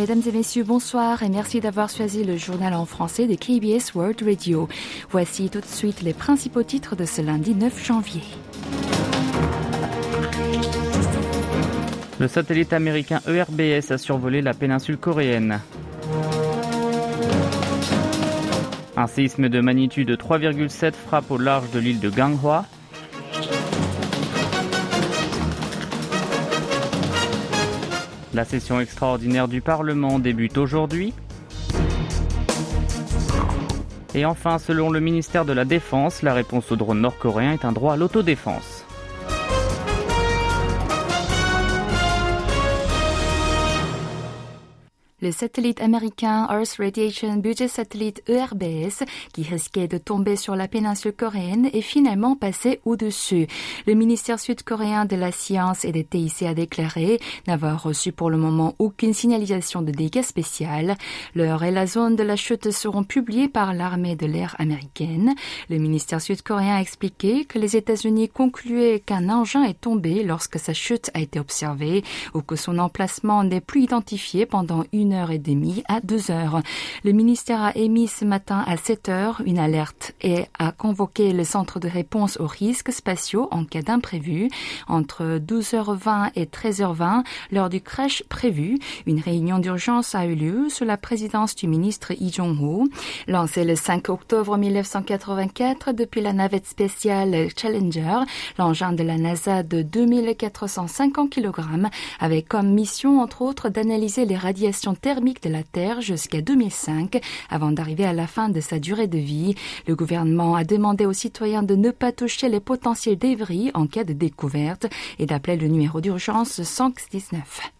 Mesdames et messieurs, bonsoir et merci d'avoir choisi le journal en français de KBS World Radio. Voici tout de suite les principaux titres de ce lundi 9 janvier. Le satellite américain ERBS a survolé la péninsule coréenne. Un séisme de magnitude 3,7 frappe au large de l'île de Ganghwa. La session extraordinaire du Parlement débute aujourd'hui. Et enfin, selon le ministère de la Défense, la réponse au drone nord-coréen est un droit à l'autodéfense. Le satellite américain Earth Radiation Budget Satellite ERBS, qui risquait de tomber sur la péninsule coréenne, est finalement passé au-dessus. Le ministère sud-coréen de la Science et des TIC a déclaré n'avoir reçu pour le moment aucune signalisation de dégâts spécial. L'heure et la zone de la chute seront publiées par l'armée de l'air américaine. Le ministère sud-coréen a expliqué que les États-Unis concluaient qu'un engin est tombé lorsque sa chute a été observée ou que son emplacement n'est plus identifié pendant une heure et demie à 2 heures. Le ministère a émis ce matin à 7 heures une alerte et a convoqué le centre de réponse aux risques spatiaux en cas d'imprévu. Entre 12h20 et 13h20, lors du crash prévu, une réunion d'urgence a eu lieu sous la présidence du ministre Lee Jong-ho. Lancé le 5 octobre 1984 depuis la navette spéciale Challenger, l'engin de la NASA de 2450 kg avait comme mission entre autres d'analyser les radiations thermique de la Terre jusqu'à 2005 avant d'arriver à la fin de sa durée de vie. Le gouvernement a demandé aux citoyens de ne pas toucher les potentiels débris en cas de découverte et d'appeler le numéro d'urgence 119.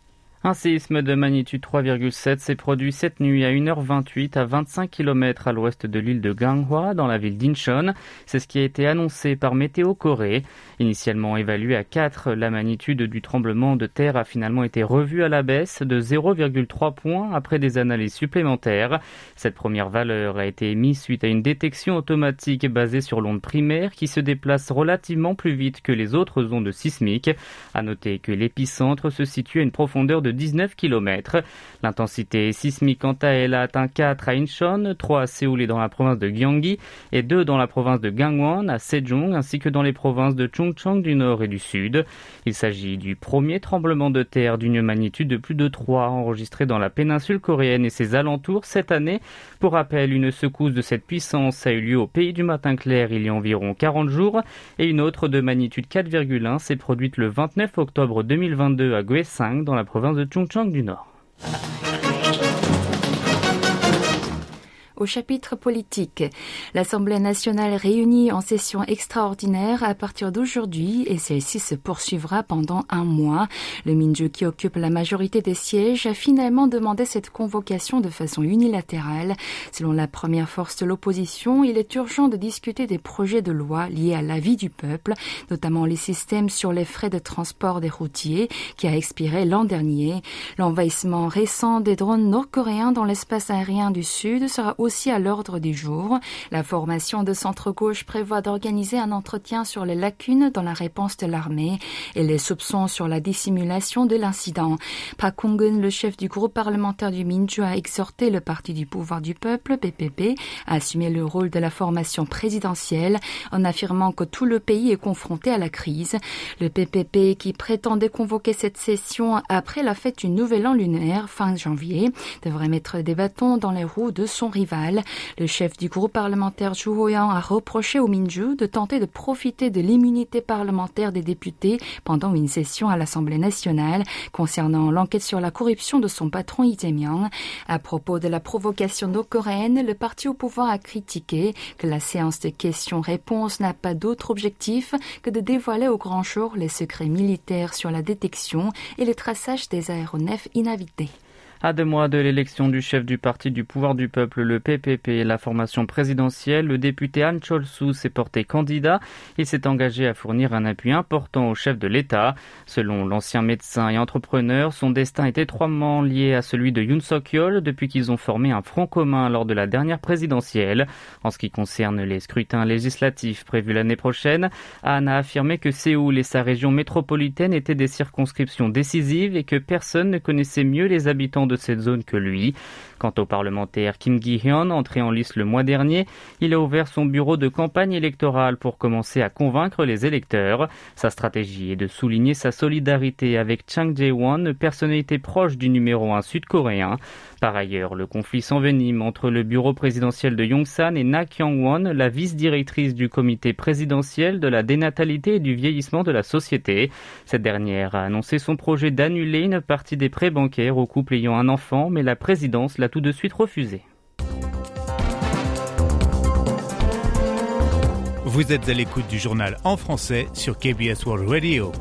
Un séisme de magnitude 3,7 s'est produit cette nuit à 1h28 à 25 km à l'ouest de l'île de Ganghwa dans la ville d'Incheon. C'est ce qui a été annoncé par Météo Corée. Initialement évalué à 4, la magnitude du tremblement de terre a finalement été revue à la baisse de 0,3 points après des analyses supplémentaires. Cette première valeur a été émise suite à une détection automatique basée sur l'onde primaire qui se déplace relativement plus vite que les autres ondes sismiques. À noter que l'épicentre se situe à une profondeur de 19 km. L'intensité sismique quant à elle a atteint 4 à Incheon, 3 à Séoul et dans la province de Gyeonggi et 2 dans la province de Gangwon, à Sejong ainsi que dans les provinces de Chungcheong du nord et du sud. Il s'agit du premier tremblement de terre d'une magnitude de plus de 3 enregistré dans la péninsule coréenne et ses alentours cette année. Pour rappel, une secousse de cette puissance a eu lieu au pays du matin clair il y a environ 40 jours et une autre de magnitude 4,1 s'est produite le 29 octobre 2022 à Gwaesang dans la province de de Chungcheong du Nord. Au chapitre politique. L'Assemblée nationale réunie en session extraordinaire à partir d'aujourd'hui et celle-ci se poursuivra pendant un mois. Le Minju qui occupe la majorité des sièges a finalement demandé cette convocation de façon unilatérale. Selon la première force de l'opposition, il est urgent de discuter des projets de loi liés à la vie du peuple, notamment les systèmes sur les frais de transport des routiers qui a expiré l'an dernier. L'envahissement récent des drones nord-coréens dans l'espace aérien du Sud sera aussi aussi à l'ordre du jour. La formation de centre-gauche prévoit d'organiser un entretien sur les lacunes dans la réponse de l'armée et les soupçons sur la dissimulation de l'incident. Park Kong-eun, le chef du groupe parlementaire du Minju, a exhorté le Parti du pouvoir du peuple, PPP, à assumer le rôle de la formation présidentielle en affirmant que tout le pays est confronté à la crise. Le PPP, qui prétendait convoquer cette session après la fête du Nouvel An lunaire fin janvier, devrait mettre des bâtons dans les roues de son rival. Le chef du groupe parlementaire Ju Ho-yang a reproché au Minju de tenter de profiter de l'immunité parlementaire des députés pendant une session à l'Assemblée nationale concernant l'enquête sur la corruption de son patron Lee Jae-myung. À propos de la provocation nord-coréenne, le parti au pouvoir a critiqué que la séance de questions-réponses n'a pas d'autre objectif que de dévoiler au grand jour les secrets militaires sur la détection et le traçage des aéronefs inhabités. À deux mois de l'élection du chef du parti du pouvoir du peuple, le PPP, la formation présidentielle, le député Han Chol-soo s'est porté candidat. Il s'est engagé à fournir un appui important au chef de l'État. Selon l'ancien médecin et entrepreneur, son destin est étroitement lié à celui de Yoon Suk-yeol depuis qu'ils ont formé un front commun lors de la dernière présidentielle. En ce qui concerne les scrutins législatifs prévus l'année prochaine, Han a affirmé que Séoul et sa région métropolitaine étaient des circonscriptions décisives et que personne ne connaissait mieux les habitants de cette zone que lui. Quant au parlementaire Kim Gi-hyun, entré en liste le mois dernier, il a ouvert son bureau de campagne électorale pour commencer à convaincre les électeurs. Sa stratégie est de souligner sa solidarité avec Chang Jae-won, personnalité proche du numéro 1 sud-coréen. Par ailleurs, le conflit s'envenime entre le bureau présidentiel de Yongsan et Na Kyung-won, la vice-directrice du comité présidentiel de la dénatalité et du vieillissement de la société. Cette dernière a annoncé son projet d'annuler une partie des prêts bancaires aux couples ayant enfant, mais la présidence l'a tout de suite refusé. Vous êtes à l'écoute du journal en français sur KBS World Radio.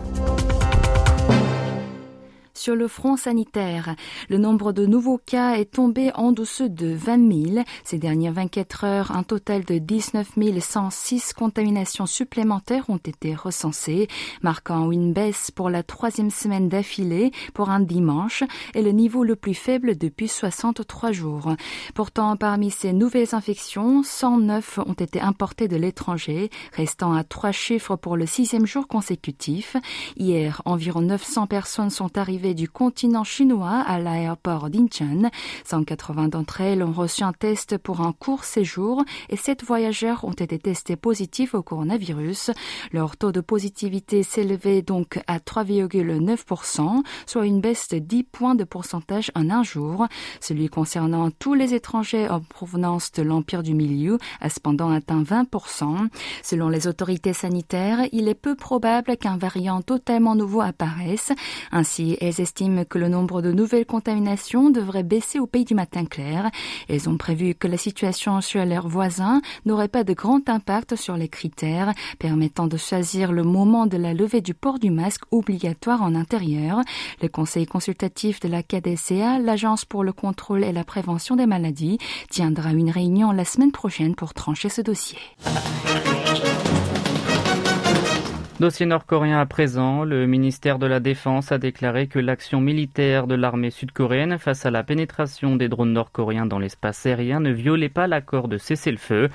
Sur le front sanitaire, le nombre de nouveaux cas est tombé en dessous de 20 000. Ces dernières 24 heures, un total de 19 106 contaminations supplémentaires ont été recensées, marquant une baisse pour la troisième semaine d'affilée pour un dimanche et le niveau le plus faible depuis 63 jours. Pourtant, parmi ces nouvelles infections, 109 ont été importées de l'étranger, restant à trois chiffres pour le sixième jour consécutif. Hier, environ 900 personnes sont arrivées du continent chinois à l'aéroport d'Incheon. 180 d'entre elles ont reçu un test pour un court séjour et 7 voyageurs ont été testés positifs au coronavirus. Leur taux de positivité s'élevait donc à 3,9%, soit une baisse de 10 points de pourcentage en un jour. Celui concernant tous les étrangers en provenance de l'Empire du Milieu a cependant atteint 20%. Selon les autorités sanitaires, il est peu probable qu'un variant totalement nouveau apparaisse. Ainsi, elles estiment que le nombre de nouvelles contaminations devrait baisser au pays du matin clair. Elles ont prévu que la situation sur leurs voisins n'aurait pas de grand impact sur les critères permettant de choisir le moment de la levée du port du masque obligatoire en intérieur. Le conseil consultatif de la KDCA, l'Agence pour le contrôle et la prévention des maladies, tiendra une réunion la semaine prochaine pour trancher ce dossier. Dossier nord-coréen à présent, le ministère de la Défense a déclaré que l'action militaire de l'armée sud-coréenne face à la pénétration des drones nord-coréens dans l'espace aérien ne violait pas l'accord de cessez-le-feu.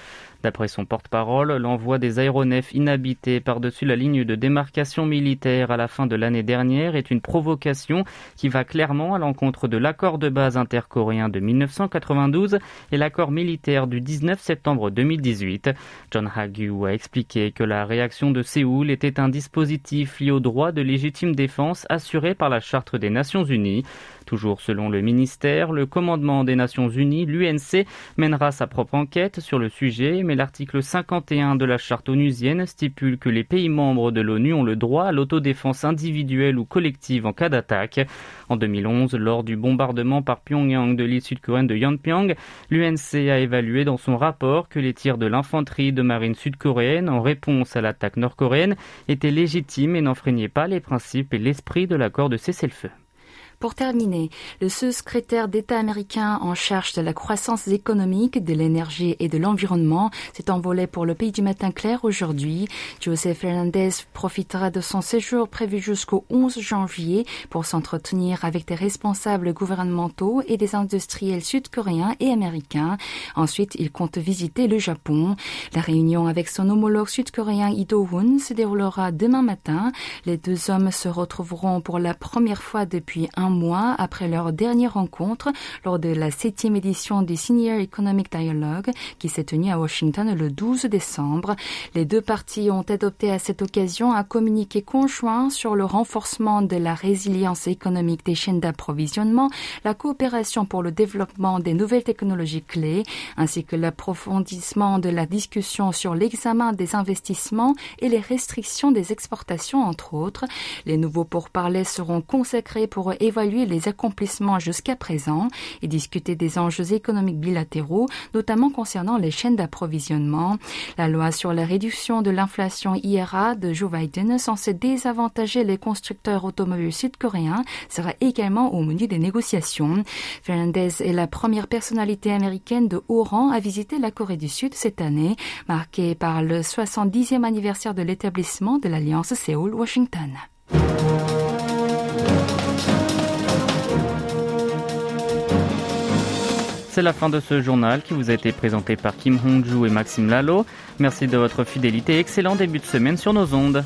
D'après son porte-parole, l'envoi des aéronefs inhabités par-dessus la ligne de démarcation militaire à la fin de l'année dernière est une provocation qui va clairement à l'encontre de l'accord de base intercoréen de 1992 et l'accord militaire du 19 septembre 2018. John Hagyu a expliqué que la réaction de Séoul était un dispositif lié au droit de légitime défense assuré par la Charte des Nations Unies. Toujours selon le ministère, le commandement des Nations Unies, l'UNC, mènera sa propre enquête sur le sujet, l'article 51 de la charte onusienne stipule que les pays membres de l'ONU ont le droit à l'autodéfense individuelle ou collective en cas d'attaque. En 2011, lors du bombardement par Pyongyang de l'île sud-coréenne de Yeonpyeong, l'UNC a évalué dans son rapport que les tirs de l'infanterie de marine sud-coréenne en réponse à l'attaque nord-coréenne étaient légitimes et n'enfreignaient pas les principes et l'esprit de l'accord de cessez-le-feu. Pour terminer, le sous-secrétaire d'État américain en charge de la croissance économique, de l'énergie et de l'environnement s'est envolé pour le pays du matin clair aujourd'hui. Joseph Fernandez profitera de son séjour prévu jusqu'au 11 janvier pour s'entretenir avec des responsables gouvernementaux et des industriels sud-coréens et américains. Ensuite, il compte visiter le Japon. La réunion avec son homologue sud-coréen Lee Do-hoon se déroulera demain matin. Les deux hommes se retrouveront pour la première fois depuis un mois après leur dernière rencontre lors de la septième édition du Senior Economic Dialogue qui s'est tenue à Washington le 12 décembre. Les deux parties ont adopté à cette occasion un communiqué conjoint sur le renforcement de la résilience économique des chaînes d'approvisionnement, la coopération pour le développement des nouvelles technologies clés, ainsi que l'approfondissement de la discussion sur l'examen des investissements et les restrictions des exportations, entre autres. Les nouveaux pourparlers seront consacrés pour évaluer évaluer les accomplissements jusqu'à présent et discuter des enjeux économiques bilatéraux, notamment concernant les chaînes d'approvisionnement. La loi sur la réduction de l'inflation IRA de Joe Biden, censée désavantager les constructeurs automobiles sud-coréens, sera également au menu des négociations. Fernandez est la première personnalité américaine de haut rang à visiter la Corée du Sud cette année, marquée par le 70e anniversaire de l'établissement de l'Alliance Séoul-Washington. C'est la fin de ce journal qui vous a été présenté par Kim Hongju et Maxime Lalo. Merci de votre fidélité et excellent début de semaine sur nos ondes.